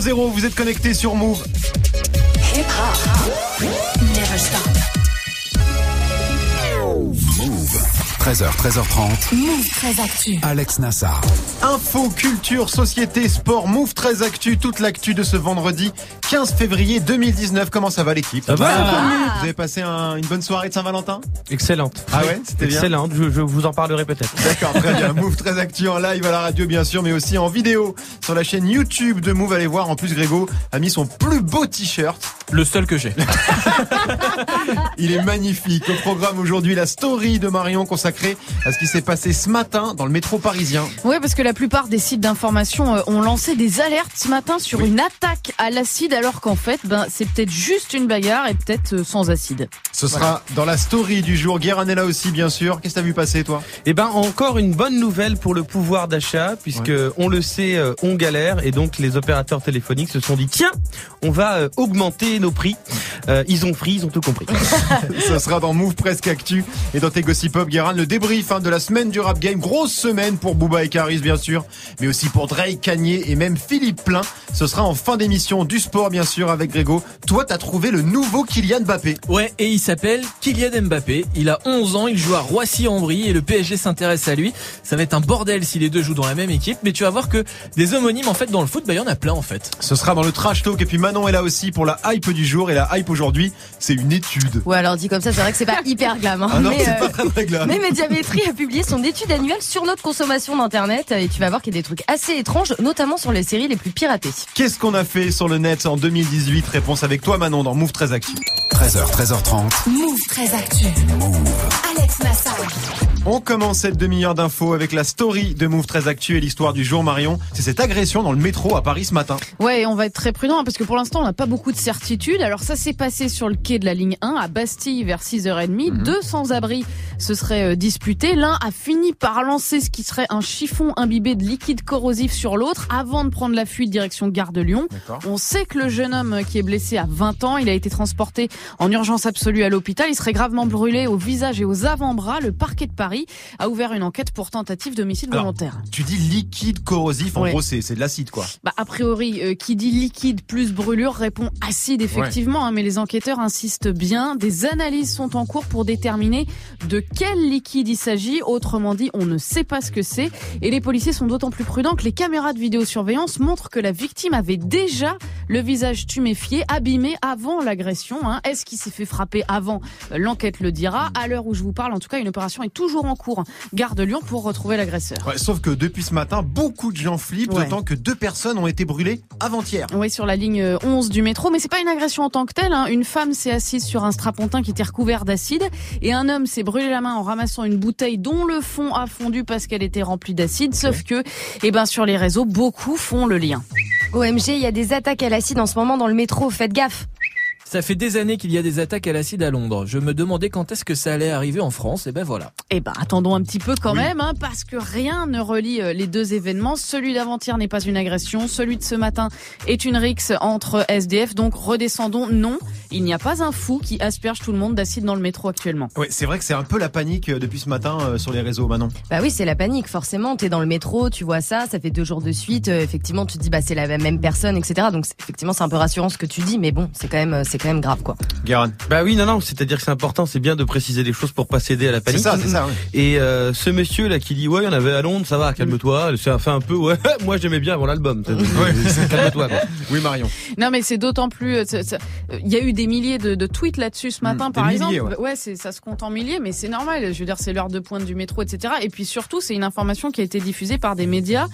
00, vous êtes connecté sur Move. Hip hop. Never stop. 13h, 13h30. Move très actu. Alex Nassar. Info, culture, société, sport, Move très actu, toute l'actu de ce vendredi 15 février 2019. Comment ça va l'équipe? Ça va. Vous avez passé un- une bonne soirée de Saint-Valentin? Excellente. Ah ouais, c'était bien Excellente, je, je vous en parlerai peut-être. D'accord, très bien. Move très actu en live à la radio bien sûr, mais aussi en vidéo sur la chaîne YouTube de Move. Allez voir. En plus, Grégo a mis son plus beau t-shirt. Le seul que j'ai. Il est magnifique. Au programme aujourd'hui, la story de Marion consacrée à ce qui s'est passé ce matin dans le métro parisien. Oui, parce que la plupart des sites d'information euh, ont lancé des alertes ce matin sur une attaque à l'acide, alors qu'en fait, ben, c'est peut-être juste une bagarre et peut-être euh, sans acide. Ce sera dans la story du jour. Guérin est là aussi, bien sûr. Qu'est-ce que t'as vu passer, toi? Eh ben, encore une bonne nouvelle pour le pouvoir d'achat, puisque on le sait, euh, on galère, et donc les opérateurs téléphoniques se sont dit, tiens, on va euh, augmenter nos prix. Euh, ils ont pris, ils ont tout compris. Ce sera dans Move Presque Actu et dans tes Gossip Pop, Guérin, le débrief hein, de la semaine du rap game. Grosse semaine pour Booba et Caris, bien sûr, mais aussi pour Drake, Kanye et même Philippe Plein. Ce sera en fin d'émission du sport, bien sûr, avec Grégo. Toi, t'as trouvé le nouveau Kylian Mbappé. Ouais, et il s'appelle Kylian Mbappé. Il a 11 ans, il joue à Roissy-en-Brie et le PSG s'intéresse à lui. Ça va être un bordel si les deux jouent dans la même équipe, mais tu vas voir que des homonymes en fait dans le foot, bah il y en a plein en fait. Ce sera dans le trash talk et puis Manon est là aussi pour la hype du jour et la hype aujourd'hui, c'est une étude. Ouais, alors dit comme ça, c'est vrai que c'est pas hyper glam. hein. Ah non, mais, c'est euh, pas très grave. mais Médiamétrie a publié son étude annuelle sur notre consommation d'internet et tu vas voir qu'il y a des trucs assez étranges, notamment sur les séries les plus piratées. Qu'est-ce qu'on a fait sur le net en 2018 Réponse avec toi Manon dans Move très Actu. 13h, 13h30. Move très actu. Alex Nassar. On commence cette demi-heure d'infos avec la story de Move très Actu et l'histoire du jour Marion. C'est cette agression dans le métro à Paris ce matin. Ouais, et on va être très prudent hein, parce que pour l'instant, on n'a pas beaucoup de certitudes. Alors ça s'est passé sur le quai de la ligne 1 à Bastille vers 6h30. Deux sans-abri se seraient euh, disputés. L'un a fini par lancer ce qui serait un chiffon imbibé de liquide corrosif sur l'autre avant de prendre la fuite direction Gare de Lyon. On sait que le jeune homme qui est blessé a 20 ans, il a été transporté en urgence absolue à l'hôpital. Il serait gravement brûlé au visage et aux avant-bras. Le parquet de Paris a ouvert une enquête pour tentative d'homicide volontaire. Tu dis liquide corrosif, en Ouais. gros c'est c'est de l'acide quoi. Bah, a priori, euh, qui dit liquide plus brûlure répond acide effectivement, hein, mais les enquêteurs insistent bien. Des analyses sont en cours pour déterminer de quel liquide il s'agit. Autrement dit, on ne sait pas ce que c'est. Et les policiers sont d'autant plus prudents que les caméras de vidéosurveillance montrent que la victime avait déjà le visage tuméfié, abîmé avant l'agression. hein. Est-ce qu'il s'est fait frapper avant? Euh, L'enquête le dira. À l'heure où je vous parle, en tout cas, une opération est toujours en cours. Gare de Lyon pour retrouver l'agresseur. Ouais, sauf que depuis ce matin, beaucoup de gens flippent, Ouais. d'autant que deux personnes ont été brûlées avant-hier. Oui, sur la ligne euh, 11 du métro, mais c'est pas une agression en tant que telle. hein. Une femme s'est assise sur un strapontin qui était recouvert d'acide et un homme s'est brûlé la main en ramassant une bouteille dont le fond a fondu parce qu'elle était remplie d'acide. Sauf que, eh ben, sur les réseaux, beaucoup font le lien. OMG, il y a des attaques à l'acide en ce moment dans le métro, faites gaffe. Ça fait des années qu'il y a des attaques à l'acide à Londres. Je me demandais quand est-ce que ça allait arriver en France, et ben voilà. Eh ben, attendons un petit peu quand même, hein, parce que rien ne relie euh, les deux événements. Celui d'avant-hier n'est pas une agression, celui de ce matin est une rixe entre SDF. Donc redescendons. Non, il n'y a pas un fou qui asperge tout le monde d'acide dans le métro actuellement. Ouais, c'est vrai que c'est un peu la panique euh, depuis ce matin euh, sur les réseaux, Manon. Bah oui, c'est la panique, forcément. T'es dans le métro, tu vois ça, ça fait deux jours de suite. euh, effectivement, tu te dis, bah c'est la même personne, etc. Donc effectivement, c'est un peu rassurant ce que tu dis, mais bon, c'est quand même, euh, c'est quand même grave, quoi. Guérin. Bah oui, non, non, c'est-à-dire que c'est important, c'est bien de préciser les choses pour pas céder à la C'est panique. ça, c'est ça. ouais. Et euh, ce monsieur là qui dit ouais, il y en avait à Londres, ça va, calme-toi. Ça fait un peu ouais, moi j'aimais bien avant l'album. calme-toi. quoi. Oui, Marion. Non, mais c'est d'autant plus. euh, Il y a eu des milliers de, de tweets là-dessus ce matin, Mmh, par exemple. ouais. c'est ça se compte en milliers, mais c'est normal. Je veux dire, c'est l'heure de pointe du métro, etc. Et puis surtout, c'est une information qui a été diffusée par des médias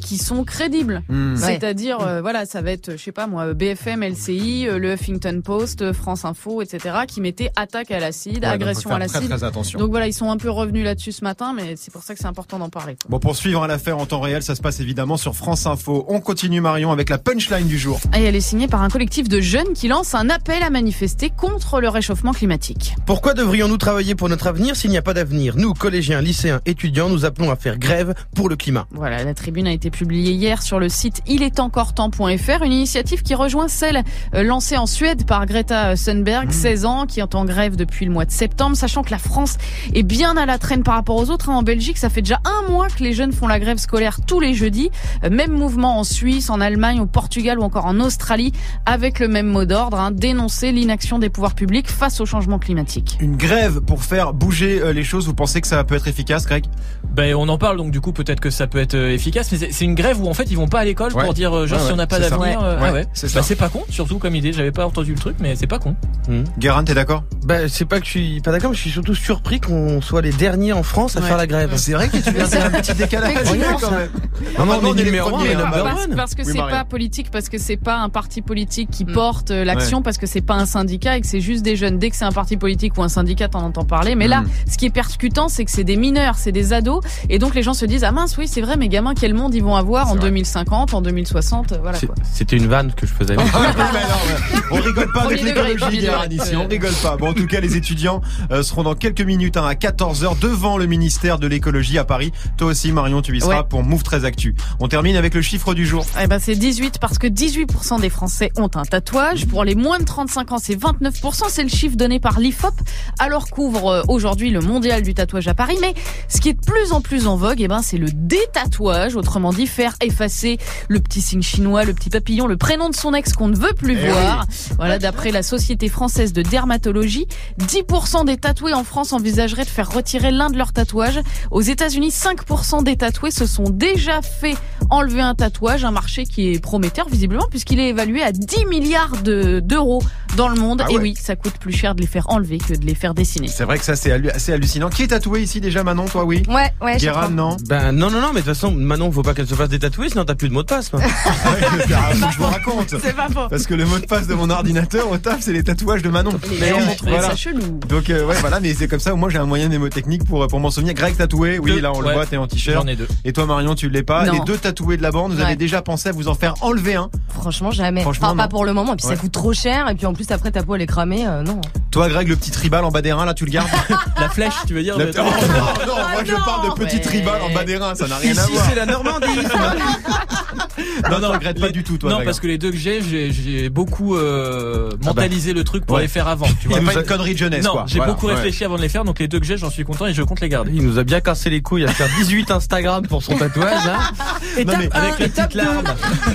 qui sont crédibles. Hmm. Ouais. C'est-à-dire, euh, voilà, ça va être, je sais pas moi, BFM, LCI, euh, le Huffington Post, euh, France Info, etc., qui mettaient attaque à l'acide, Ouais, agression à faire Très, l'acide. très attention. Donc voilà, ils sont un peu revenus là-dessus ce matin, mais c'est pour ça que c'est important d'en parler. quoi. Bon, pour suivre l'affaire en temps réel, ça se passe évidemment sur France Info. On continue, Marion, avec la punchline du jour. Et elle est signée par un collectif de jeunes qui lance un appel à manifester contre le réchauffement climatique. Pourquoi devrions-nous travailler pour notre avenir s'il n'y a pas d'avenir? Nous, collégiens, lycéens, étudiants, nous appelons à faire grève pour le climat. Voilà, la tribune a été été publié hier sur le site temps.fr Une initiative qui rejoint celle euh, lancée en Suède par Greta Thunberg, 16 ans, qui est en grève depuis le mois de septembre, sachant que la France est bien à la traîne par rapport aux autres. hein. En Belgique, ça fait déjà un mois que les jeunes font la grève scolaire tous les jeudis. Euh, Même mouvement en Suisse, en Allemagne, au Portugal ou encore en Australie, avec le même mot d'ordre, hein, dénoncer l'inaction des pouvoirs publics face au changement climatique. Une grève pour faire bouger euh, les choses, vous pensez que ça peut être efficace, Greg? Ben on en parle donc du coup peut-être que ça peut être efficace mais c'est- une grève où en fait ils vont pas à l'école Ouais. pour dire euh, genre Ouais, si on n'a pas d'avenir euh, Ouais, ah ouais c'est Bah, c'est pas con surtout comme idée j'avais pas entendu le truc mais c'est pas con Guérin, t'es d'accord? Bah, c'est pas que je suis pas d'accord, mais je suis surtout surpris qu'on soit les derniers en France à Ouais. faire la grève. C'est vrai que tu viens faire un petit décalage quand même. Non, non, on est numéro un, hein. Parce, que c'est pas politique, parce que c'est pas un parti politique qui Mm. porte l'action, parce que c'est pas un syndicat et que c'est juste des jeunes. Dès que c'est un parti politique ou un syndicat, t'en entends parler. Mais là, Mm. ce qui est percutant, c'est que c'est des mineurs, c'est des ados, et donc les gens se disent ah mince oui c'est vrai, mes gamins quel monde ils vont avoir en C'est vrai. 2050, en 2060, euh, voilà. C'était une vanne que je faisais. Ah. On rigole pas avec l'écologie. On rigole pas. Bon, en tout cas, les étudiants euh, seront dans quelques minutes hein, à 14h devant le ministère de l'écologie à Paris. Toi aussi, Marion, tu y seras Ouais. pour Move 13 Actu. On termine avec le chiffre du jour. Eh ben c'est 18 parce que 18% des Français ont un tatouage. Pour les moins de 35 ans, c'est 29%. C'est le chiffre donné par l'IFOP. Alors couvre euh, aujourd'hui le mondial du tatouage à Paris. Mais ce qui est de plus en plus en vogue, eh ben c'est le détatouage. Autrement dit, faire effacer le petit signe chinois, le petit papillon, le prénom de son ex qu'on ne veut plus Eh voir. Voilà, d'après la Société française de dermatologie, 10% des tatoués en France envisageraient de faire retirer l'un de leurs tatouages. Aux États-Unis, 5% des tatoués se sont déjà fait enlever un tatouage, un marché qui est prometteur visiblement puisqu'il est évalué à 10 milliards de- d'euros dans le monde. Ah Et oui, ça coûte plus cher de les faire enlever que de les faire dessiner. C'est vrai que ça, c'est assez hallucinant. Qui est tatoué ici déjà, Manon Toi, oui? Ouais, ouais, je Guérin, non? Ben non, non, non, mais de toute façon, Manon, faut pas qu'elle se fasse détatouer, sinon t'as plus de mot de passe. moi. Ah, je vous raconte. C'est pas faux. Parce que le mot de passe de mon ordinateur au taf, c'est les tatouages de Manon. Mais oui, on ça chelou. Donc euh, ouais voilà mais c'est comme ça au moins j'ai un moyen mnémotechnique pour pour m'en souvenir. Greg tatoué, oui Deux, là on le ouais. voit t'es en t-shirt. j'en ai deux Et toi Marion tu l'es pas. Non. Les deux tatoués de la bande, vous avez déjà pensé à vous en faire enlever un. Franchement, jamais. Franchement, enfin, pas pour le moment. Et puis Ouais. ça coûte trop cher. Et puis en plus, après, ta peau elle est cramée. euh, non. Toi Greg le petit tribal en bas des reins là tu le gardes. la flèche tu veux dire Oh, non, non, moi je non, parle de petit tribal en bas des reins, ça n'a rien à Ici, voir. c'est la Normandie. Non non, regrette pas du tout toi. non Greg. parce que les deux que j'ai j'ai- j'ai beaucoup euh, mentalisé le truc pour Ouais. les faire avant tu il vois nous pas a- une connerie de jeunesse non quoi. j'ai Voilà, beaucoup ouais. réfléchi avant de les faire donc les deux que j'ai j'en suis content et je compte les garder Il nous a bien cassé les couilles à faire 18 Instagram pour son tatouage. Hein. Non, mais avec les petites larmes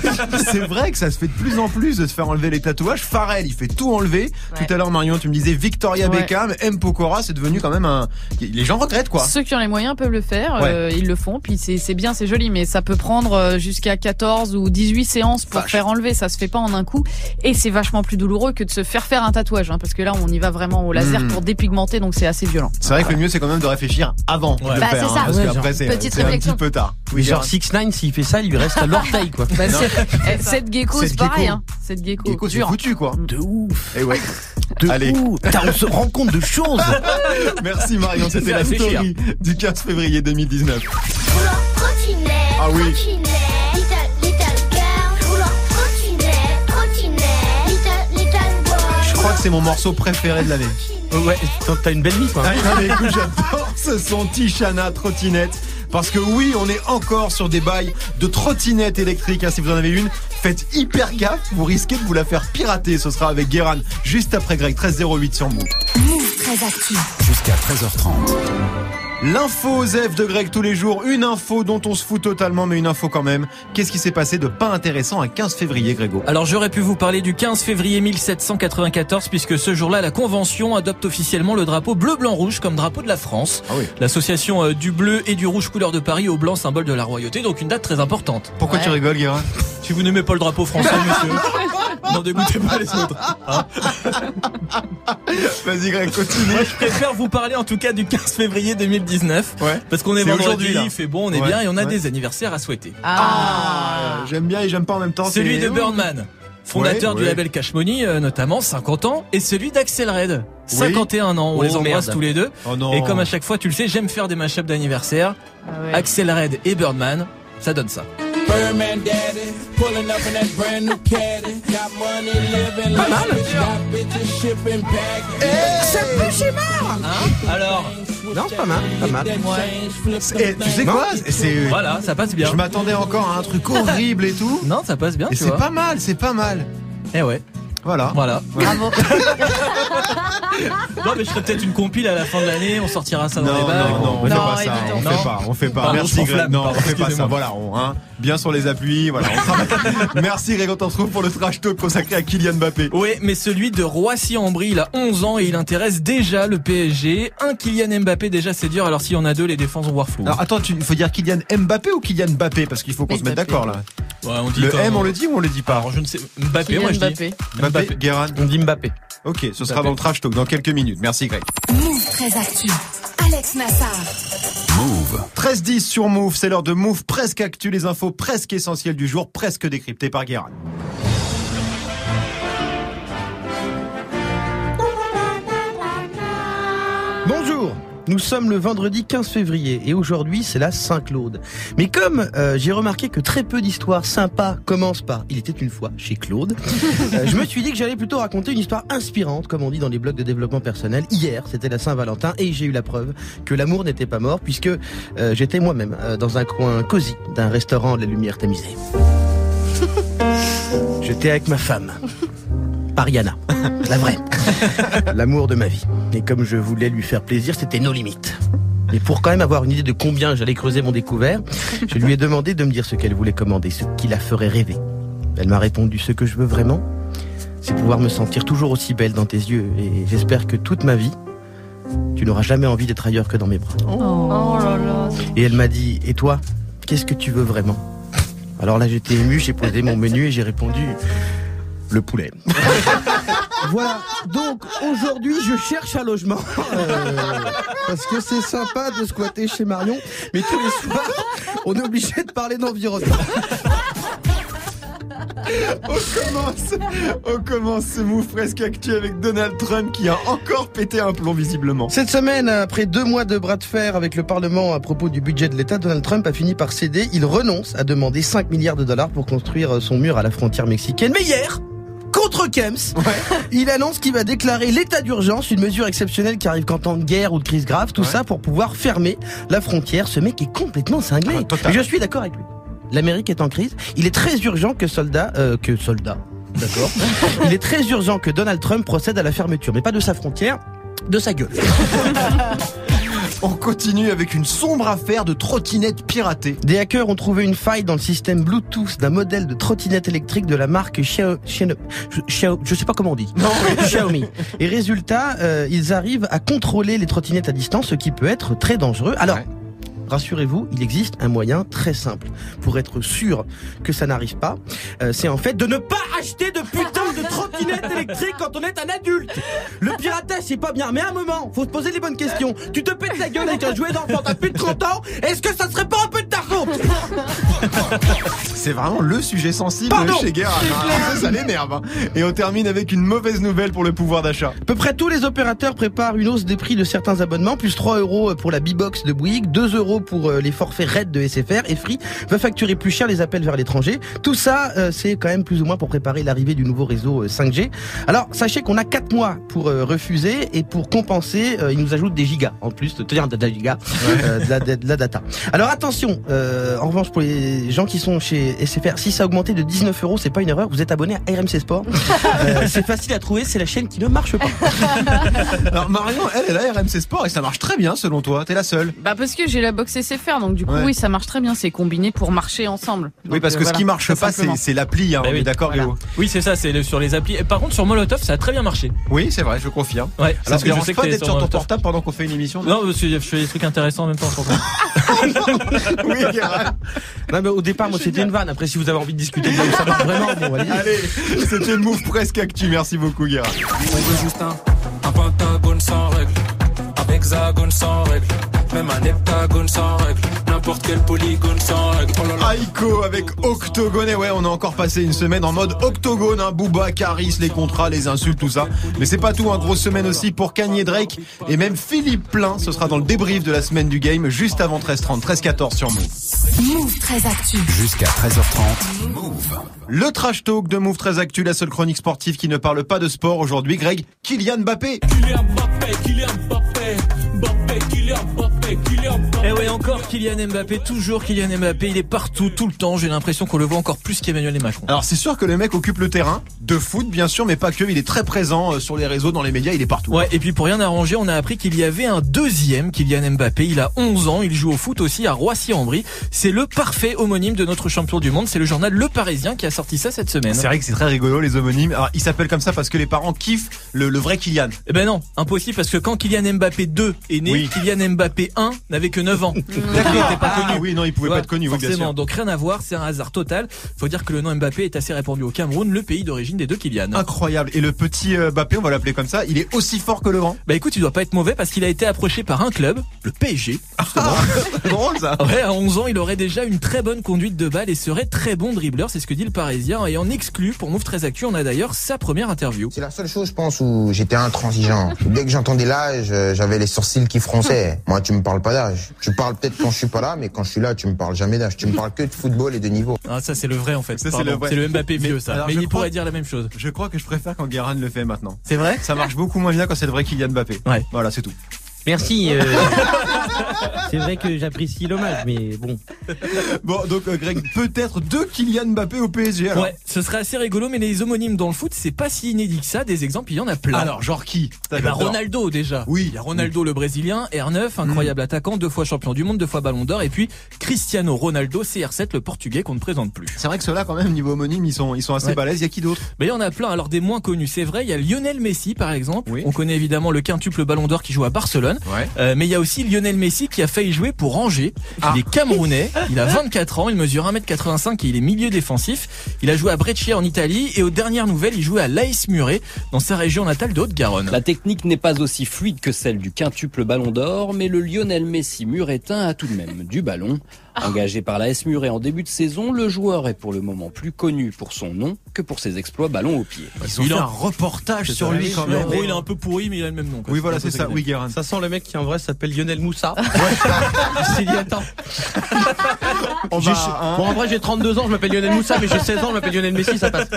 C'est vrai que ça se fait de plus en plus de se faire enlever les tatouages. Pharrell, il fait tout enlever. Ouais. Tout à l'heure, Marion, tu me disais Victoria. Beckham, M. Pokora, c'est devenu quand même un. Les gens regrettent quoi. Ceux qui ont les moyens peuvent le faire, euh, ils le font, puis c'est bien, c'est joli, mais ça peut prendre euh, jusqu'à 14 ou 18 séances pour Vache. faire enlever, ça se fait pas en un coup, et c'est vachement plus douloureux que de se faire faire un tatouage, hein, parce que là on y va vraiment au laser Mm. pour dépigmenter, donc c'est assez violent. C'est vrai que le mieux, c'est quand même de réfléchir avant Ouais. de Bah, faire. c'est ça. hein, parce Ouais, qu'après, c'est petite c'est un réflexion. petit peu tard. Oui, genre Gérard. 6 9 s'il fait ça, il lui reste à l'orteil quoi. Bah, c'est- eh, cette gecko, c'est pareil, gecko. hein. Cette gecko, Gecko, c'est foutu quoi. De ouf. Et ouais. De Allez. ouf. On se rend compte de choses. Merci Marion, c'était la story du 15 février 2019. Ah oui. Je crois que c'est mon morceau préféré de l'année. Ouais, t'as une belle vie quoi. Ah, j'adore ce son Tichana trottinette. Parce que oui, on est encore sur des bails de trottinette électrique. hein. Si vous en avez une, faites hyper gaffe. Vous risquez de vous la faire pirater. Ce sera avec Guéran juste après Greg 1308 sur Move. Move très actu. Jusqu'à 13h30. L'info Zef de Greg tous les jours. Une info dont on se fout totalement, mais une info quand même. Qu'est-ce qui s'est passé de pas intéressant un 15 février, Grégo Alors j'aurais pu vous parler du 15 février 1794 puisque ce jour-là la Convention adopte officiellement le drapeau bleu-blanc-rouge comme drapeau de la France. Ah oui. L'association euh, du bleu et du rouge couleur de Paris au blanc symbole de la royauté donc une date très importante. Pourquoi Ouais. tu rigoles, Guérin Si vous n'aimez pas le drapeau français monsieur, n'en dégoûtez pas les autres. Vas-y, Greg, continue. Moi je préfère vous parler en tout cas du 15 février 2019 Ouais. parce qu'on est, vendredi, là. il fait bon, on est Ouais, bien et on a ouais. des anniversaires à souhaiter. Ah, j'aime bien et j'aime pas en même temps. Celui de Birdman, fondateur Ouais, du label Cash Money euh, notamment, 50 ans, et celui d'Axel Red, 51 ans. On Oh, les embrasse merde. tous les deux. Oh non. Et comme à chaque fois, tu le sais, j'aime faire des mashups d'anniversaire. Ah ouais. Axel Red et Birdman, ça donne ça. Birdman daddy, pulling up in that brand new caddy. Got money living like bitch, got bitches shipping back. Eh, Alors, Non, c'est pas mal, pas mal. Et tu sais quoi? C'est voilà, ça passe bien. Je m'attendais encore à un truc horrible et tout. Non, ça passe bien, Et tu c'est pas mal, c'est pas mal. Eh ouais, Voilà. voilà. Bravo. Non, mais je ferai peut-être une compile à la fin de l'année, on sortira ça dans Non, les bacs. non, non, on fait Non, pas ça, on fait pas, on fait pas. Pardon, Merci Greg. Non, on fait pas ça. Voilà, on, hein, bien sur les appuis, voilà. on travaille. Merci Greg, on t'en retrouve pour le trash talk consacré à Kylian Mbappé. Oui, mais celui de Roissy-en-Brie, il a 11 ans et il intéresse déjà le PSG. Un Kylian Mbappé, déjà c'est dur, alors s'il y en a deux, les défenses vont voir flou. Alors attends, il faut dire Kylian Mbappé ou Kylian Mbappé? Parce qu'il faut qu'on se mette d'accord là. Ouais, on dit Le M on le dit ou on le dit pas Alors je ne sais. Mbappé, Kylian moi je dis. Mbappé. Guérin. On dit Mbappé. Ok, ce sera dans le trash talk dans quelques minutes. Merci Greg. Move très actu. Alex Nassar. Move. 13-10 sur Move, c'est l'heure de Move presque actu, les infos presque essentielles du jour, presque décryptées par Guérin. Nous sommes le vendredi 15 février et aujourd'hui c'est la Saint-Claude. Mais comme euh, j'ai remarqué que très peu d'histoires sympas commencent par Il était une fois chez Claude, euh, je me suis dit que j'allais plutôt raconter une histoire inspirante comme on dit dans les blogs de développement personnel. Hier c'était la Saint-Valentin et j'ai eu la preuve que l'amour n'était pas mort puisque euh, j'étais moi-même dans un coin cosy d'un restaurant à la lumière tamisée. J'étais avec ma femme. Ariana, la vraie. L'amour de ma vie. Et comme je voulais lui faire plaisir, c'était nos limites. Et pour quand même avoir une idée de combien j'allais creuser mon découvert, je lui ai demandé de me dire ce qu'elle voulait commander, ce qui la ferait rêver. Elle m'a répondu ce que je veux vraiment, c'est pouvoir me sentir toujours aussi belle dans tes yeux. Et j'espère que toute ma vie, tu n'auras jamais envie d'être ailleurs que dans mes bras. Oh là là. Et elle m'a dit, et toi, qu'est-ce que tu veux vraiment? Alors là, j'étais ému, j'ai posé mon menu et j'ai répondu, le poulet. voilà, donc aujourd'hui, je cherche un logement. Euh, parce que c'est sympa de squatter chez Marion, mais tous les soirs, on est obligé de parler d'environnement. On commence, on commence ce Move presque actu avec Donald Trump qui a encore pété un plomb visiblement. Cette semaine, après deux mois de bras de fer avec le Parlement à propos du budget de l'État, Donald Trump a fini par céder. Il renonce à demander 5 milliards de dollars pour construire son mur à la frontière mexicaine. Mais hier, contre Kems, il annonce qu'il va déclarer l'état d'urgence, une mesure exceptionnelle qui arrive qu'en temps de guerre ou de crise grave, tout Ouais. ça pour pouvoir fermer la frontière. Ce mec est complètement cinglé. Ah, je suis d'accord avec lui. L'Amérique est en crise. Il est très urgent que soldats, euh, que soldats, d'accord. Il est très urgent que Donald Trump procède à la fermeture, mais pas de sa frontière, de sa gueule. On continue avec une sombre affaire de trottinette piratée. Des hackers ont trouvé une faille dans le système Bluetooth d'un modèle de trottinette électrique de la marque Xiao, Xiao, Xiao- je sais pas comment on dit. Xiaomi. Et résultat, euh, ils arrivent à contrôler les trottinettes à distance, ce qui peut être très dangereux. Alors, Ouais. Rassurez-vous, il existe un moyen très simple pour être sûr que ça n'arrive pas. Euh, c'est en fait de ne pas acheter de putain de trottinette électrique quand on est un adulte. Le piratage, c'est pas bien, mais à un moment, faut se poser les bonnes questions. Tu te pètes la gueule avec un jouet d'enfant, t'as plus de 30 ans, est-ce que ça serait pas un peu de ta faute? C'est vraiment le sujet sensible Pardon. chez Guerra. ça, ça l'énerve. hein. Et on termine avec une mauvaise nouvelle pour le pouvoir d'achat. À peu près tous les opérateurs préparent une hausse des prix de certains abonnements, plus 3 euros pour la B-Box de Bouygues, 2 euros pour euh, les forfaits RAID de SFR et Free va facturer plus cher les appels vers l'étranger. Tout ça, euh, c'est quand même plus ou moins pour préparer l'arrivée du nouveau réseau euh, 5G. Alors, sachez qu'on a 4 mois pour euh, refuser et pour compenser, euh, ils nous ajoutent des gigas en plus, de tenir de la giga, euh, de, la, de- de la data. Alors attention, euh, en revanche pour les gens qui sont chez SFR, si ça a augmenté de 19 euros, c'est pas une erreur, vous êtes abonné à RMC Sport. Euh, c'est facile à trouver, c'est la chaîne qui ne marche pas. Alors Marion, elle, elle a RMC Sport et ça marche très bien selon toi. T'es la seule. Bah parce que j'ai la box SFR, donc du coup Ouais. oui ça marche très bien, c'est combiné pour marcher ensemble. oui, parce euh, que voilà, ce qui marche pas, c'est l'appli. Hein, Bah on oui, est d'accord, voilà. Oui, c'est ça, c'est le- sur les applis. Et par contre, sur Molotov, ça a très bien marché. Oui, c'est vrai, je confirme. Ouais, Ça parce te que je sais que pas d'être sur ton portable pendant qu'on fait une émission Non, parce que je fais des trucs intéressants en même temps. Oui. Non, mais au départ, moi, c'était une vanne. Après, si vous avez envie de discuter de là où ça marche vraiment, bon, allez. Allez, c'était le move presque actu. Merci beaucoup, Guérin. On veut juste un, un pentagone sans règle, un hexagone sans règle, même un heptagone sans règle, n'importe quel polygone sans règle. Oh là là. Aiko avec Octogone. Et ouais, on a encore passé une semaine en mode Octogone. Hein. Booba, Caris, les contrats, les insultes, tout ça. Mais c'est pas tout. Une grosse semaine aussi pour Kanye Drake et même Philippe Plein. Ce sera dans le débrief de la semaine du game juste avant 13h30, 13h14 sur Move. Move très actu. Jusqu'à 13h30. Move. Le trash talk de Move très actu, la seule chronique sportive qui ne parle pas de sport aujourd'hui. Greg, Kylian Mbappé. Kylian Mbappé, Kylian Mbappé, fait qu'il est en encore Kylian Mbappé, toujours Kylian Mbappé, il est partout, tout le temps. J'ai l'impression qu'on le voit encore plus qu'Emmanuel Macron. Alors c'est sûr que le mec occupe le terrain de foot, bien sûr, mais pas que. Il est très présent euh, sur les réseaux, dans les médias, il est partout. Ouais, et puis pour rien arranger, on a appris qu'il y avait un deuxième Kylian Mbappé. Il a 11 ans, il joue au foot aussi à Roissy-en-Brie. C'est le parfait homonyme de notre champion du monde. C'est le journal Le Parisien qui a sorti ça cette semaine. C'est vrai que c'est très rigolo les homonymes. Alors il s'appelle comme ça parce que les parents kiffent le, le vrai Kylian. Eh ben non, impossible parce que quand Kylian Mbappé 2 est né, Oui. Kylian Mbappé 1 n'avait que 9 ans. Donc, il était pas Ah connu. oui, non, il pouvait pas être connu, oui, bien forcément. sûr. Donc rien à voir, c'est un hasard total. Faut dire que le nom Mbappé est assez répandu au Cameroun, le pays d'origine des deux Kylian. Incroyable. Et le petit euh, Mbappé, on va l'appeler comme ça, il est aussi fort que le grand. Bah écoute, il doit pas être mauvais parce qu'il a été approché par un club, le PSG. C'est drôle ça. Ouais, à 11 ans, il aurait déjà une très bonne conduite de balle et serait très bon dribbleur, c'est ce que dit le Parisien. Et en exclu, pour Move très Actu, on a d'ailleurs sa première interview. C'est la seule chose, je pense, où j'étais intransigeant. Dès que j'entendais l'âge, euh, j'avais les sourcils qui fronçaient. Moi, tu me parles pas d'âge. Tu parles peut-être quand je suis pas là, mais quand je suis là, tu me parles jamais d'âge. Tu me parles que de football et de niveau. Ah, ça c'est le vrai en fait. Ça, c'est le vrai. C'est le Mbappé vieux ça. alors, Mais il crois- pourrait dire la même chose. Je crois que je préfère quand Guérin le fait maintenant. C'est vrai? Ça marche beaucoup moins bien quand c'est le vrai Kylian Mbappé. Ouais. Voilà, c'est tout. Merci. euh, c'est vrai que j'apprécie l'hommage, mais bon. Bon, donc euh, Greg, peut-être deux Kylian Mbappé au PSG alors. Ouais, ce serait assez rigolo, mais les homonymes dans le foot, c'est pas si inédit que ça. Des exemples, il y en a plein. Alors, genre qui? Eh ben. Ronaldo déjà. Oui. Il y a Ronaldo le brésilien, R9, incroyable attaquant, deux fois champion du monde, deux fois ballon d'or, et puis Cristiano Ronaldo, CR7, le portugais qu'on ne présente plus. C'est vrai que ceux-là, quand même, niveau homonyme, ils sont, ils sont assez Ouais. balèzes. Il y a qui d'autre? Mais il y en a plein, alors des moins connus, c'est vrai. Il y a Lionel Messi par exemple. Oui. On connaît évidemment le quintuple ballon d'or qui joue à Barcelone. Ouais. Euh, mais il y a aussi Lionel Messi qui a failli jouer pour Angers. Il est camerounais, il a 24 ans, il mesure 1m85 et il est milieu défensif. Il a joué à Brescia en Italie et aux dernières nouvelles, il jouait à l'AS Muret dans sa région natale de Haute-Garonne. La technique n'est pas aussi fluide que celle du quintuple ballon d'or, mais le Lionel Messi muretin a tout de même du ballon. Engagé par la S Muret en début de saison, le joueur est pour le moment plus connu pour son nom que pour ses exploits ballon au pied. Ils ont Il fait a- un reportage sur lui quand même. gros, il est un peu pourri, mais il a le même nom. quoi. Oui, voilà, c'est ça. Oui, Guérin. Ça sent le mec qui en vrai s'appelle Lionel Moussa. C'est dit attends. On va, hein. Bon en vrai j'ai 32 ans, je m'appelle Lionel Moussa, mais j'ai 16 ans, je m'appelle Lionel Messi, ça passe.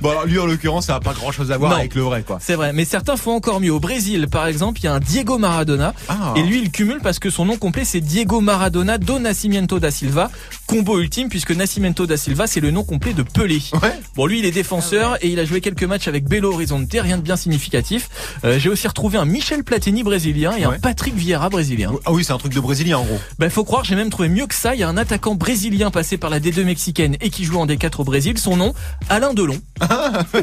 Bon, alors lui, en l'occurrence, ça n'a pas grand chose à voir Non. avec le vrai, quoi. C'est vrai, mais certains font encore mieux. Au Brésil, par exemple, il y a un Diego Maradona. Ah. Et lui, il cumule parce que son nom complet, c'est Diego Maradona do Nascimento da Silva. Combo ultime, puisque Nascimento da Silva, c'est le nom complet de Pelé. Ouais. Bon, lui, il est défenseur et il a joué quelques matchs avec Belo Horizonte, rien de bien significatif. Euh, J'ai aussi retrouvé un Michel Platini brésilien et Ouais. un Patrick Vieira brésilien. Ah oui, c'est un truc de brésilien, en gros. Ben, faut croire, j'ai même trouvé mieux que ça. Il y a un attaquant brésilien passé par la D2 mexicaine et qui joue en D4 au Brésil. Son nom, Alain Delon.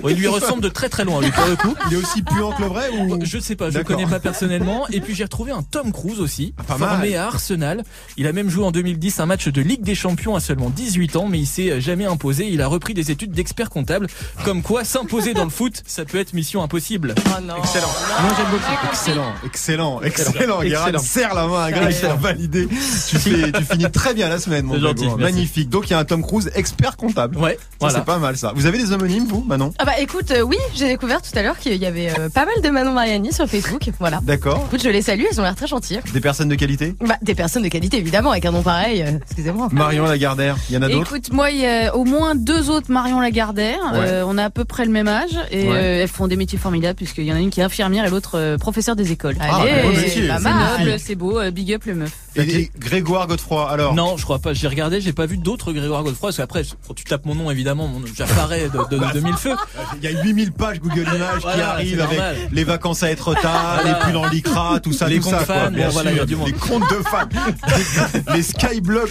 Bon, il lui ressemble de très très loin, lui, pour le coup. Il est aussi puant que le vrai ou? Je sais pas, je le connais pas personnellement. Et puis j'ai retrouvé un Tom Cruise aussi, Ah, formé mal. à Arsenal. Il a même joué en 2010 un match de Ligue des Champions à seulement 18 ans, mais il s'est jamais imposé. Il a repris des études d'expert comptable. Comme quoi, s'imposer dans le foot, ça peut être mission impossible. Oh non. Excellent. Moi j'aime beaucoup. Excellent, excellent, excellent, Guérin. Serre la main à Greg Excellent. pour valider. Tu, fais, tu finis très bien la semaine, mon gentil. Magnifique. Donc, il y a un Tom Cruise expert comptable. Ouais, Ça, voilà. C'est pas mal, ça. Vous avez des homonymes, vous, Manon? Ah bah écoute, euh, oui, j'ai découvert tout à l'heure qu'il y avait euh, pas mal de Manon Mariani sur Facebook. Voilà. D'accord. Écoute, je les salue, elles ont l'air très gentilles. Des personnes de qualité? Bah, des personnes de qualité, évidemment, avec un nom pareil. Euh, Excusez-moi. Marion Lagardère, il y en a d'autres Écoute, moi, il y a au moins deux autres Marion Lagardère. Ouais. Euh, on a à peu près le même âge et Ouais. euh, elles font des métiers formidables puisqu'il y en a une qui est infirmière et l'autre euh, professeur des écoles. Ah, Allez, c'est noble, beau, euh, big up le meuf. Et, et Grégoire Godefroy, alors Non, je crois pas. J'ai regardé, j'ai pas vu d'autres Grégoire Godefroy. Parce qu'après, quand tu tapes mon nom, évidemment, mon- j'apparais de, de, de mille feux. Il y a 8000 pages Google Images qui arrivent avec normal. les vacances à être tard, Voilà. les pulls en lycra, tout ça, Les tout ça, comptes quoi, fans, bien bon, voilà, il y a sûr. du monde. Les comptes de fans. les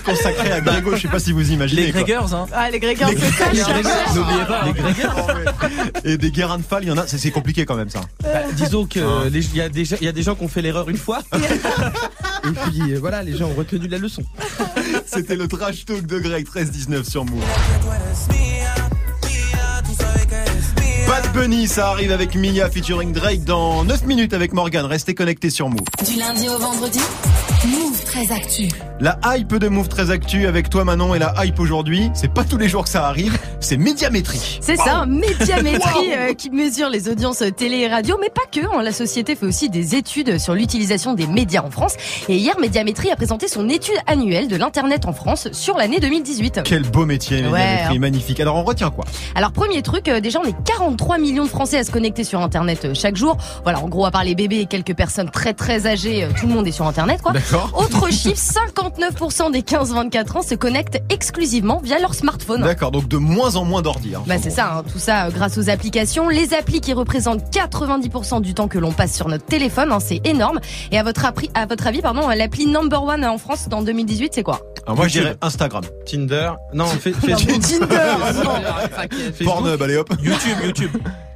consacrés à Grégo, je sais pas si vous imaginez. Les quoi. Gregors, hein. Ah, les Grégoires, Les c'est ça. N'oubliez pas. Les Gregors. Et des Guérin de Fall, il y en a, c'est c'est compliqué quand même ça. Bah, disons que Hein. les- il y, a des gens- il y a des gens qui ont fait l'erreur une fois. Et puis euh, voilà, les gens ont retenu la leçon. C'était le trash talk de Greg 13-19 sur Move. Bad Bunny, ça arrive avec Mia featuring Drake dans 9 minutes avec Morgan. Restez connectés sur Move. Du lundi au vendredi, Move très actu. La hype de Move très actu avec toi Manon et la hype aujourd'hui, c'est pas tous les jours que ça arrive, c'est médiamétrie. C'est ça, médiamétrie euh, qui mesure les audiences télé et radio, mais pas que. hein. La société fait aussi des études sur l'utilisation des médias en France. Et hier, Médiamétrie a présenté son étude annuelle de l'Internet en France sur l'année 2018. Quel beau métier, Ouais, médiamétrie, hein. magnifique. Alors on retient quoi? Alors premier truc, euh, déjà on est 43 millions de Français à se connecter sur Internet euh, chaque jour. Voilà, en gros à part les bébés et quelques personnes très très âgées, tout le monde est sur Internet quoi. D'accord. Autre chiffre, 49% des 15-24 ans se connectent exclusivement via leur smartphone. D'accord, donc de moins en moins d'ordi. hein. Bah c'est ça, hein, tout ça euh, grâce aux applications. Les applis qui représentent 90% du temps que l'on passe sur notre téléphone, hein, c'est énorme. Et à votre, appri- à votre avis, pardon, l'appli number one en France dans 2018, c'est quoi? Alors moi je dirais Instagram. Tinder. Non, fait, Non, mais Tinder, non. Pornhub, allez hop. YouTube, YouTube.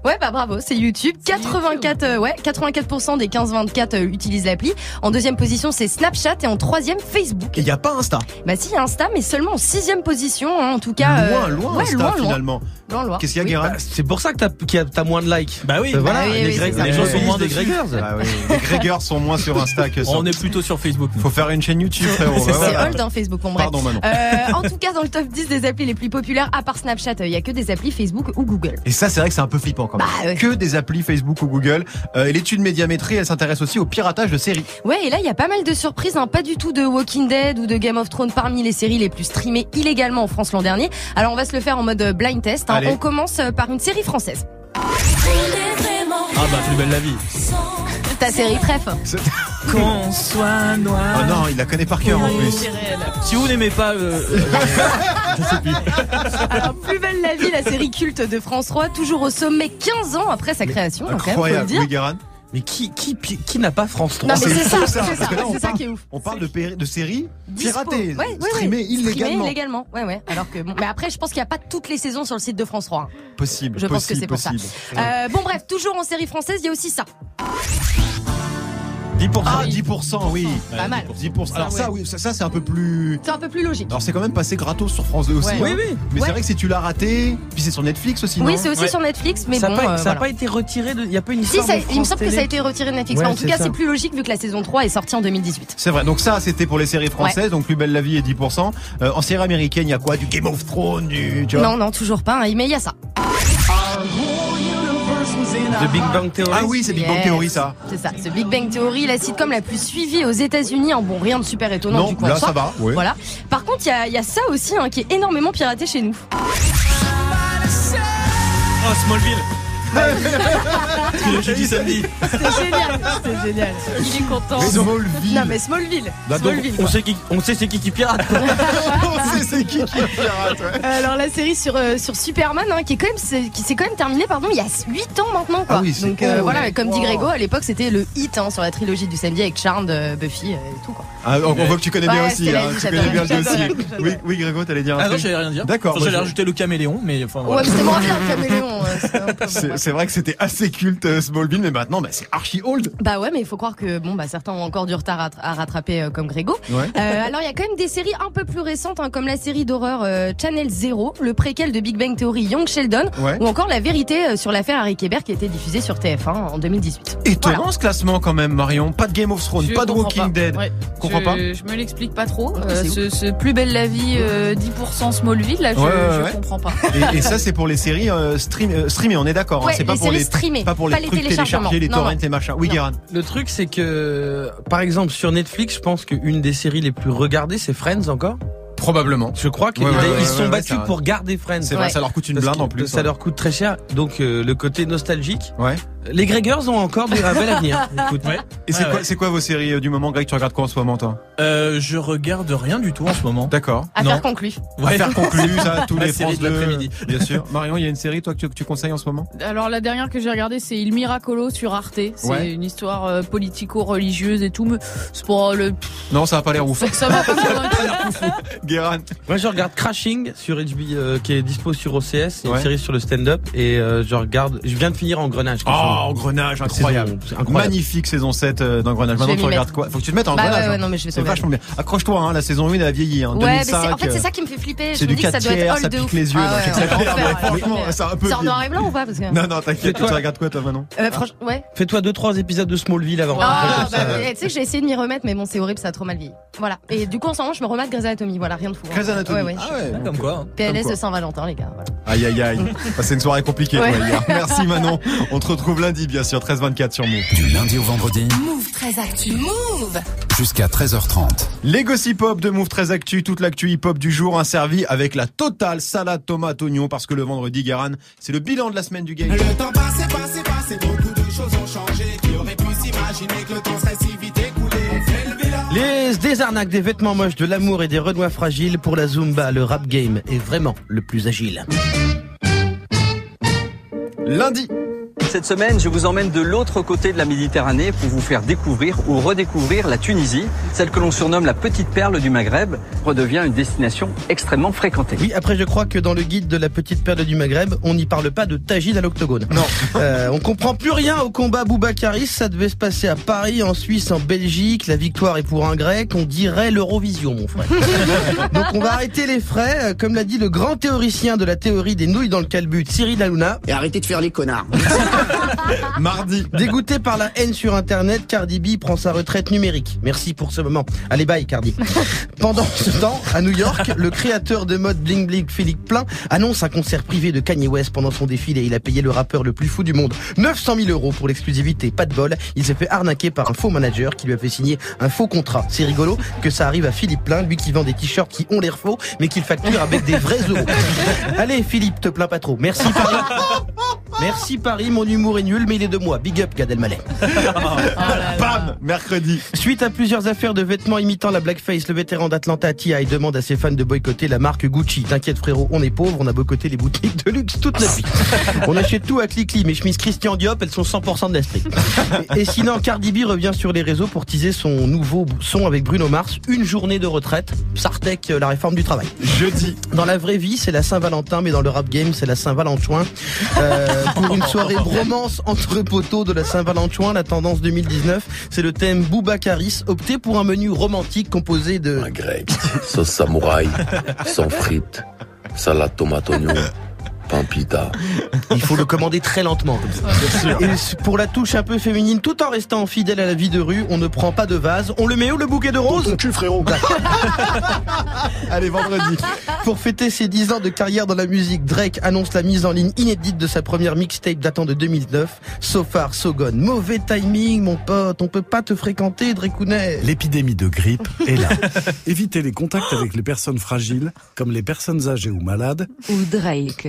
Ouais, bah bravo, c'est YouTube. 84, euh, ouais, 84% des 15-24 euh, utilisent l'appli. En deuxième position, c'est Snapchat et en troisième, Facebook. Et il y a pas Insta? Bah si, il y a Insta, mais seulement en sixième position, hein, en tout cas. Loin, euh, loin ouais, Insta loin, loin. finalement. Loin, loin. Qu'est-ce qu'il y a, Oui. Guérin Bah, c'est pour ça que t'as moins de likes. Bah oui. Euh, voilà, Ah oui, les, oui, Greg- c'est ça. les gens sont moins des Gregers. Ah oui, les Gregors sont moins sur Insta que sur. On est plutôt sur Facebook. Faut faire une chaîne YouTube, frérot. C'est voilà. old, hein, Facebook, bon bref. Pardon, Manon. Euh, en tout cas, dans le top 10 des applis les plus populaires, à part Snapchat, il y a que des applis Facebook ou Google. Et ça, c'est vrai que c'est un peu flippant quand même. Bah, ouais. Que des applis Facebook ou Google. Euh, et l'étude médiamétrie, elle s'intéresse aussi au piratage de séries. Ouais, et là, il y a pas mal de surprises, hein, pas du tout de Walking Dead ou de Game of Thrones parmi les séries les plus streamées illégalement en France l'an dernier. Alors, on va se le faire en mode euh, blind test. hein. Allez. On commence euh, par une série française. Ah bah plus belle la vie. Ta série préf Qu'on soit noir. Oh non, il la connaît par cœur en plus. Si vous n'aimez pas, euh, euh, je sais plus. Alors, plus belle la vie, la série culte de France 3, toujours au sommet 15 ans après sa création, hein, quand même, faut le Incroyable, dire. Mais qui, qui, qui n'a pas France 3 Non, mais c'est ça, fou, c'est ça, ça, parce que là, on c'est ça parle- qui est ouf. On parle de, péri- de séries Dispo. piratées, Ouais, ouais, ouais. streamées illégalement. Streamées illégalement, ouais, ouais. Alors que, bon, mais après, je pense qu'il n'y a pas toutes les saisons sur le site de France 3. hein. Possible, Je pense que c'est pour ça. Euh, bon, bref, toujours en série française, il y a aussi ça. 10%. Ah, 10%, oui. Pas mal. 10%. Alors Ça, oui, ça, ça, c'est un peu plus... C'est un peu plus logique. Alors c'est quand même passé gratos sur France 2 aussi. Ouais. hein. Oui, oui. Mais Ouais. c'est vrai que si tu l'as raté, puis c'est sur Netflix aussi, Oui, c'est aussi sur Netflix, mais ça bon. n'a pas, euh, ça a voilà. pas été retiré de. Il n'y a pas une Si, histoire. ça- de il me semble que ça a été retiré de Netflix. Ouais, Enfin, en tout cas, c'est plus logique vu que la saison 3 est sortie en 2018. C'est vrai. Donc ça, c'était pour les séries françaises. Donc plus belle la vie et 10%. Euh, en série américaine, il y a quoi? Du Game of Thrones, du... Tu vois? Non, non, toujours pas, hein, mais il y a ça. The Big Bang Theory. Ah oui, c'est Big Bang. Theory, ça. C'est ça, c'est Big Bang Theory, la sitcom la plus suivie aux États-Unis. En bon, rien de super étonnant Non, du coup. là, ça va, ouais. Voilà. Par contre, il y a, il y a ça aussi hein, qui est énormément piraté chez nous. Oh Smallville. Jeudi samedi. C'était génial, c'était génial. Il est content. Smallville. Non mais Smallville. Bah, donc, Smallville. on sait qui, on sait c'est qui qui pirate. On sait c'est qui qui pirate, ouais. Euh, Alors la série sur euh, sur Superman hein, qui est quand même qui s'est quand même terminée pardon il y a 8 ans maintenant quoi. Ah oui, Donc euh, voilà ouais. comme dit. Grégo à l'époque c'était le hit hein, sur la trilogie du samedi avec Charmed, euh, Buffy euh, et tout quoi. Ah, on on voit que tu connais bien Ouais, aussi. hein, tu connais bien le j'adorais, dossier. j'adorais, Oui, oui, Grégo, t'allais dire un Ah non, truc. j'allais rien dire. D'accord. J'allais rajouter le caméléon, mais enfin. Ouais c'était moins bien le caméléon. c'est vrai que c'était assez culte euh, Smallville, mais maintenant bah, c'est archi old. Bah ouais mais il faut croire que bon bah certains ont encore du retard à, à rattraper euh, comme Grégo. Ouais. Euh, alors il y a quand même des séries un peu plus récentes hein, comme la série d'horreur euh, Channel Zero, le préquel de Big Bang Theory Young Sheldon Ouais. ou encore la vérité euh, sur l'affaire Harry Kéber qui a été diffusée sur TF1 en 2018. Étonnant Voilà. ce classement quand même, Marion. Pas de Game of Thrones, Je pas de Walking pas. Dead. Ouais. Comprends je, pas Je me l'explique pas trop. Euh, c'est ce, ce plus belle la vie, euh, 10% Smallville, là, je, Ouais, ouais, je comprends pas. Et, et ça c'est pour les séries euh, stream, euh, streamées, on est d'accord. hein. C'est pas les pour séries les streamées, pas pour les pas les trucs téléchargements. téléchargés, les torrents non. et machin. Oui. Guérin. Le truc, c'est que, par exemple, sur Netflix, je pense qu'une des séries les plus regardées, c'est Friends encore. Probablement. Je crois qu'ils Ouais, ouais, ouais, se sont ouais, battus pour garder Friends. C'est vrai, Ouais. ça leur coûte une blinde en plus. Ça ouais. leur coûte très cher. Donc euh, le côté nostalgique. Ouais. Les Gregors ont encore des- un bel avenir. Écoute. Ouais. Et c'est Ouais, quoi, ouais. c'est quoi vos séries euh, du moment, Greg Tu regardes quoi en ce moment, toi? Euh, je regarde rien du tout en ce moment. D'accord. Affaire conclue. Ouais. Affaire conclue, ça, tous La les série France de 2, l'après-midi. Bien sûr. Marion, il y a une série, toi, que tu, que tu conseilles en ce moment? Alors la dernière que j'ai regardée, c'est Il Miracolo sur Arte. C'est Ouais. une histoire euh, politico-religieuse et tout. Mais c'est pas le. Non, ça va pas l'air ouf. Ça, ça m'a pas convaincu. Guérin. Moi, je regarde Crashing sur HBO, euh, qui est dispo sur OCS. Une série sur le stand-up. Et euh, je regarde. Je viens de finir Engrenage. Oh, Engrenage, saison- incroyable. c'est incroyable. Magnifique saison 7 euh, d'Engrenage. Maintenant, tu regardes quoi Faut que tu te mettes en Bah Engrenage. ouais, hein. non mais je vais C'est vachement bien. Accroche-toi, hein, la saison 1 elle a vieilli. Hein, Ouais, mais 2005, c'est- en fait euh, c'est ça qui me fait flipper. Je c'est me du dis que ça 4 doit être old ça de ouf. les yeux. Ah franchement, c'est un peu C'est en noir et blanc ou pas. Non, non, t'inquiète, tu regardes quoi, toi, Manon Euh, franchement, ouais. Fais-toi deux trois épisodes de Smallville avant. Ah, bah, tu sais que j'ai essayé de m'y remettre, mais bon, c'est horrible, ça a trop mal vieilli. Voilà. Et du coup, en ce moment, je me remets de Grey's Anatomy. Voilà, rien de fou. hein. Grey's Anatomy. Ouais, ouais. Ah ouais, Comme quoi. PLS de Saint-Valentin, les gars. Aïe, aïe, aïe. Passé une soirée compliquée. Merci, Manon. On te retrouve lundi, bien sûr, 13-24 sur Move. Du lundi au vendredi, Move très actu. Move jusqu'à 13h30. Les gossip hop de Move très actu, toute l'actu hip hop du jour, un servi avec la totale salade tomate oignon parce que le vendredi, Guéran, c'est le bilan de la semaine du game. Le temps passé, passé, passé, beaucoup de choses ont changé. Qui aurait pu s'imaginer que le temps serait si vite écoulé Les des arnaques, des vêtements moches, de l'amour et des renois fragiles pour la Zumba, le rap game est vraiment le plus agile. Lundi. Cette semaine, je vous emmène de l'autre côté de la Méditerranée pour vous faire découvrir ou redécouvrir la Tunisie, celle que l'on surnomme la petite perle du Maghreb, redevient une destination extrêmement fréquentée. Oui, après je crois que dans le guide de la petite perle du Maghreb, on n'y parle pas de tagine à l'octogone. Non. Euh, on comprend plus rien au combat Boubacaris, ça devait se passer à Paris, en Suisse, en Belgique, la victoire est pour un grec, on dirait l'Eurovision mon frère. Donc on va arrêter les frais, euh, comme l'a dit le grand théoricien de la théorie des nouilles dans le calbut, Cyril Hanouna. Et arrêtez de faire les connards. Mardi. Dégoûté par la haine sur internet, Cardi B prend sa retraite numérique. Merci pour ce moment. Allez bye Cardi. Pendant ce temps, à New York, le créateur de mode Bling Bling Philippe Plein annonce un concert privé de Kanye West pendant son défilé. Il a payé le rappeur le plus fou du monde 900 000 euros pour l'exclusivité. Pas de bol, il s'est fait arnaquer par un faux manager qui lui a fait signer un faux contrat. C'est rigolo que ça arrive à Philippe Plein, lui qui vend des t-shirts qui ont l'air faux, mais qu'il facture avec des vrais euros. Allez Philippe, te plains pas trop. Merci Paris. Merci Paris, mon humour est nul, mais il est de moi. Big up Gad Elmaleh. Bam Mercredi. Suite à plusieurs affaires de vêtements imitant la blackface, le vétéran d'Atlanta T.I. demande à ses fans de boycotter la marque Gucci. T'inquiète frérot, on est pauvre, on a boycotté les boutiques de luxe toute notre vie. On achète tout à Clickly, mes chemises Christian Diop, elles sont 100% de l'esprit. Et, et sinon, Cardi B revient sur les réseaux pour teaser son nouveau son avec Bruno Mars, une journée de retraite, Sartec, euh, la réforme du travail. Jeudi. Dans la vraie vie, c'est la Saint-Valentin, mais dans le rap game, c'est la Saint-Valentin. Euh, pour une soirée bromance entre poteaux de la Saint-Valentin, la tendance 2019, c'est le thème Boubacaris, opté pour un menu romantique composé de... Un grec, sauce samouraï, sans frites, salade tomate oignon, pain pita. Il faut le commander très lentement comme ça. Et pour la touche un peu féminine, tout en restant fidèle à la vie de rue, on ne prend pas de vase. On le met où le bouquet de roses? Ton cul, frérot. Allez, vendredi. Pour fêter ses 10 ans de carrière dans la musique, Drake annonce la mise en ligne inédite de sa première mixtape datant de 2009, So Far So Gone. Mauvais timing, mon pote, on peut pas te fréquenter, Drakounet. L'épidémie de grippe est là. Évitez les contacts avec les personnes fragiles, comme les personnes âgées ou malades. Ou Drake.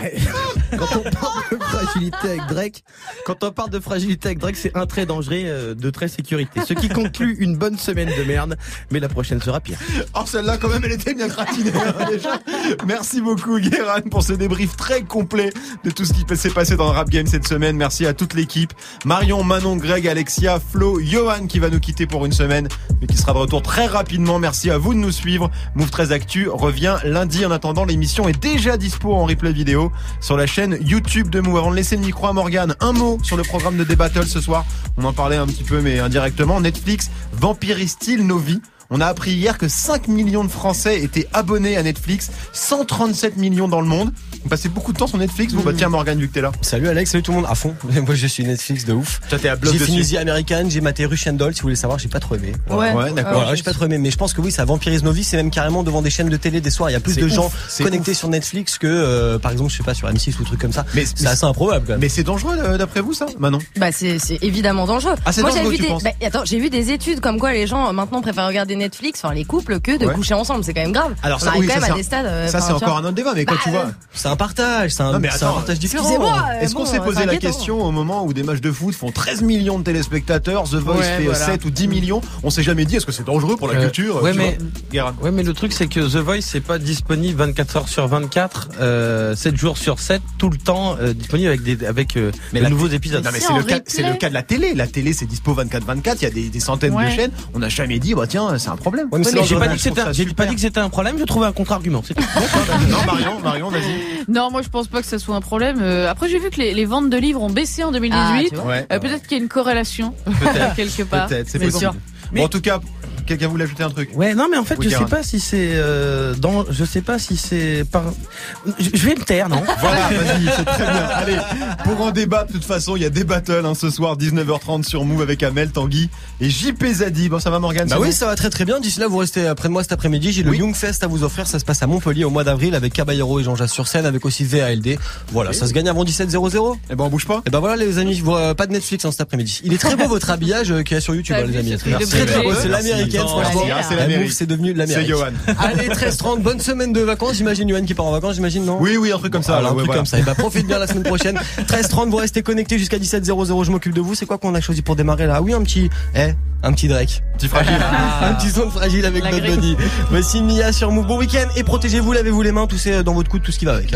Quand on parle de fragilité avec Drake, quand on parle de fragilité avec Drake, c'est un trait dangereux euh, de trait sécurité. Ce qui conclut une bonne semaine de merde, mais la prochaine sera pire. Oh, celle-là, quand même, elle était bien gratinée, hein, déjà. Merci beaucoup, Guérin, pour ce débrief très complet de tout ce qui s'est passé dans le rap game cette semaine. Merci à toute l'équipe. Marion, Manon, Greg, Alexia, Flo, Johan qui va nous quitter pour une semaine, mais qui sera de retour très rapidement. Merci à vous de nous suivre. Move 13 Actu revient lundi. En attendant, l'émission est déjà dispo en replay vidéo sur la chaîne YouTube de Move. Avant de laisser le micro à Morgane, un mot sur le programme de D-Battle ce soir. On en parlait un petit peu, mais indirectement. Netflix vampirise-t-il nos vies on a appris hier que 5 millions de Français étaient abonnés à Netflix, 137 millions dans le monde. On passait beaucoup de temps sur Netflix. Vous, bah tiens, Morgane, vu que t'es là. Salut Alex, salut tout le monde à fond. Moi je suis Netflix de ouf. Toi, t'es à bloc J'ai dessus. fini The American, j'ai maté Russian Doll, si vous voulez savoir, j'ai pas trop aimé. Ouais. Ouais, d'accord. Voilà, j'ai pas trop aimé, mais je pense que oui, ça vampirise nos vies, c'est même carrément devant des chaînes de télé des soirs. Il y a plus de ouf, gens connectés ouf. sur Netflix que, euh, par exemple, je sais pas, sur M6 ou truc comme ça. Mais- c'est assez improbable quand même. Mais c'est dangereux euh, d'après vous, ça Manon? Bah c'est évidemment dangereux. Ah, c'est Moi dangereux, j'ai vu tu des penses? bah, attends, j'ai vu des études comme quoi les gens euh, maintenant préfèrent regarder Netflix, enfin les couples que de Ouais. coucher ensemble, c'est quand même grave. Alors On ça, arrive oui, quand ça, même c'est à des stades Ça, c'est encore un autre débat, mais quand Bah, tu vois. C'est un partage, c'est un, c'est un partage différent. Excusez-moi. euh, Est-ce qu'on s'est euh, posé la question au moment où des matchs de foot font 13 millions de téléspectateurs, The Voice Ouais, fait euh, voilà. 7 ou 10 millions On s'est jamais dit est-ce que c'est dangereux pour la Euh, culture ouais, tu mais-. Ouais, mais le truc, c'est que The Voice, c'est pas disponible 24 heures sur 24, euh, 7 jours sur 7, tout le temps, euh, disponible avec des, avec, euh, Mais de la- nouveaux épisodes. Non mais c'est le, cas, replay. c'est le cas de la télé. La télé c'est dispo 24-24, il y a des, des centaines Ouais. de chaînes. On n'a jamais dit bah tiens c'est un problème. Ouais, mais j'ai pas dit que c'était, un- que c'était problème, je trouvais un contre-argument. c'est tout. non Marion, Marion vas-y. Non, moi je pense pas que ça soit un problème. Euh, après, j'ai vu que les, les ventes de livres ont baissé en 2018. Ah. Ouais. Euh, Peut-être qu'il y a une corrélation Peut-être. quelque part. Peut-être, c'est Mais possible. bon. Bon en tout cas, quelqu'un voulait ajouter un truc Ouais, non, mais en fait, je sais pas si c'est euh, dans, je sais pas si c'est par. Je je vais me taire, non? Voilà, vas-y, c'est très bien. Allez, pour en débattre, de toute façon, il y a des battles hein, ce soir, 19h30 sur Move avec Amel, Tanguy et JP Zadi. Bon, ça va Morgane Bah c'est oui, bon ça va très très bien. D'ici là, vous restez après de moi cet après-midi. J'ai le. Young Fest à vous offrir. Ça se passe à Montpellier au mois d'avril avec Caballero et Jean Jacques sur scène, avec aussi VALD. Voilà, ça se gagne avant 17.00. Eh ben on bouge pas. Et ben voilà les amis, je vois pas de Netflix hein, cet après-midi. Il est très beau votre habillage euh, qu'il y a sur YouTube, T'as hein, les amis. ce truc de Très très beau, c'est l'américain week-end, franchement. c'est- c'est la Eh, mairie. C'est devenu la C'est mairie. Johan. Allez, 13h30, bonne semaine de vacances. J'imagine Johan qui part en vacances, j'imagine, non? Oui, oui, un truc comme ça. Un ouais, truc voilà. comme ça. Et bah, profite bien la semaine prochaine. 13h30, vous restez connectés jusqu'à 17h00. Je m'occupe de vous. C'est quoi qu'on a choisi pour démarrer là? Ah Oui, un petit, eh, un petit Drake. Petit fragile. un petit son de fragile avec notre. Voici Mia sur Move. Bon week-end et protégez-vous, lavez-vous les mains, toussez dans votre coude, tout ce qui va avec.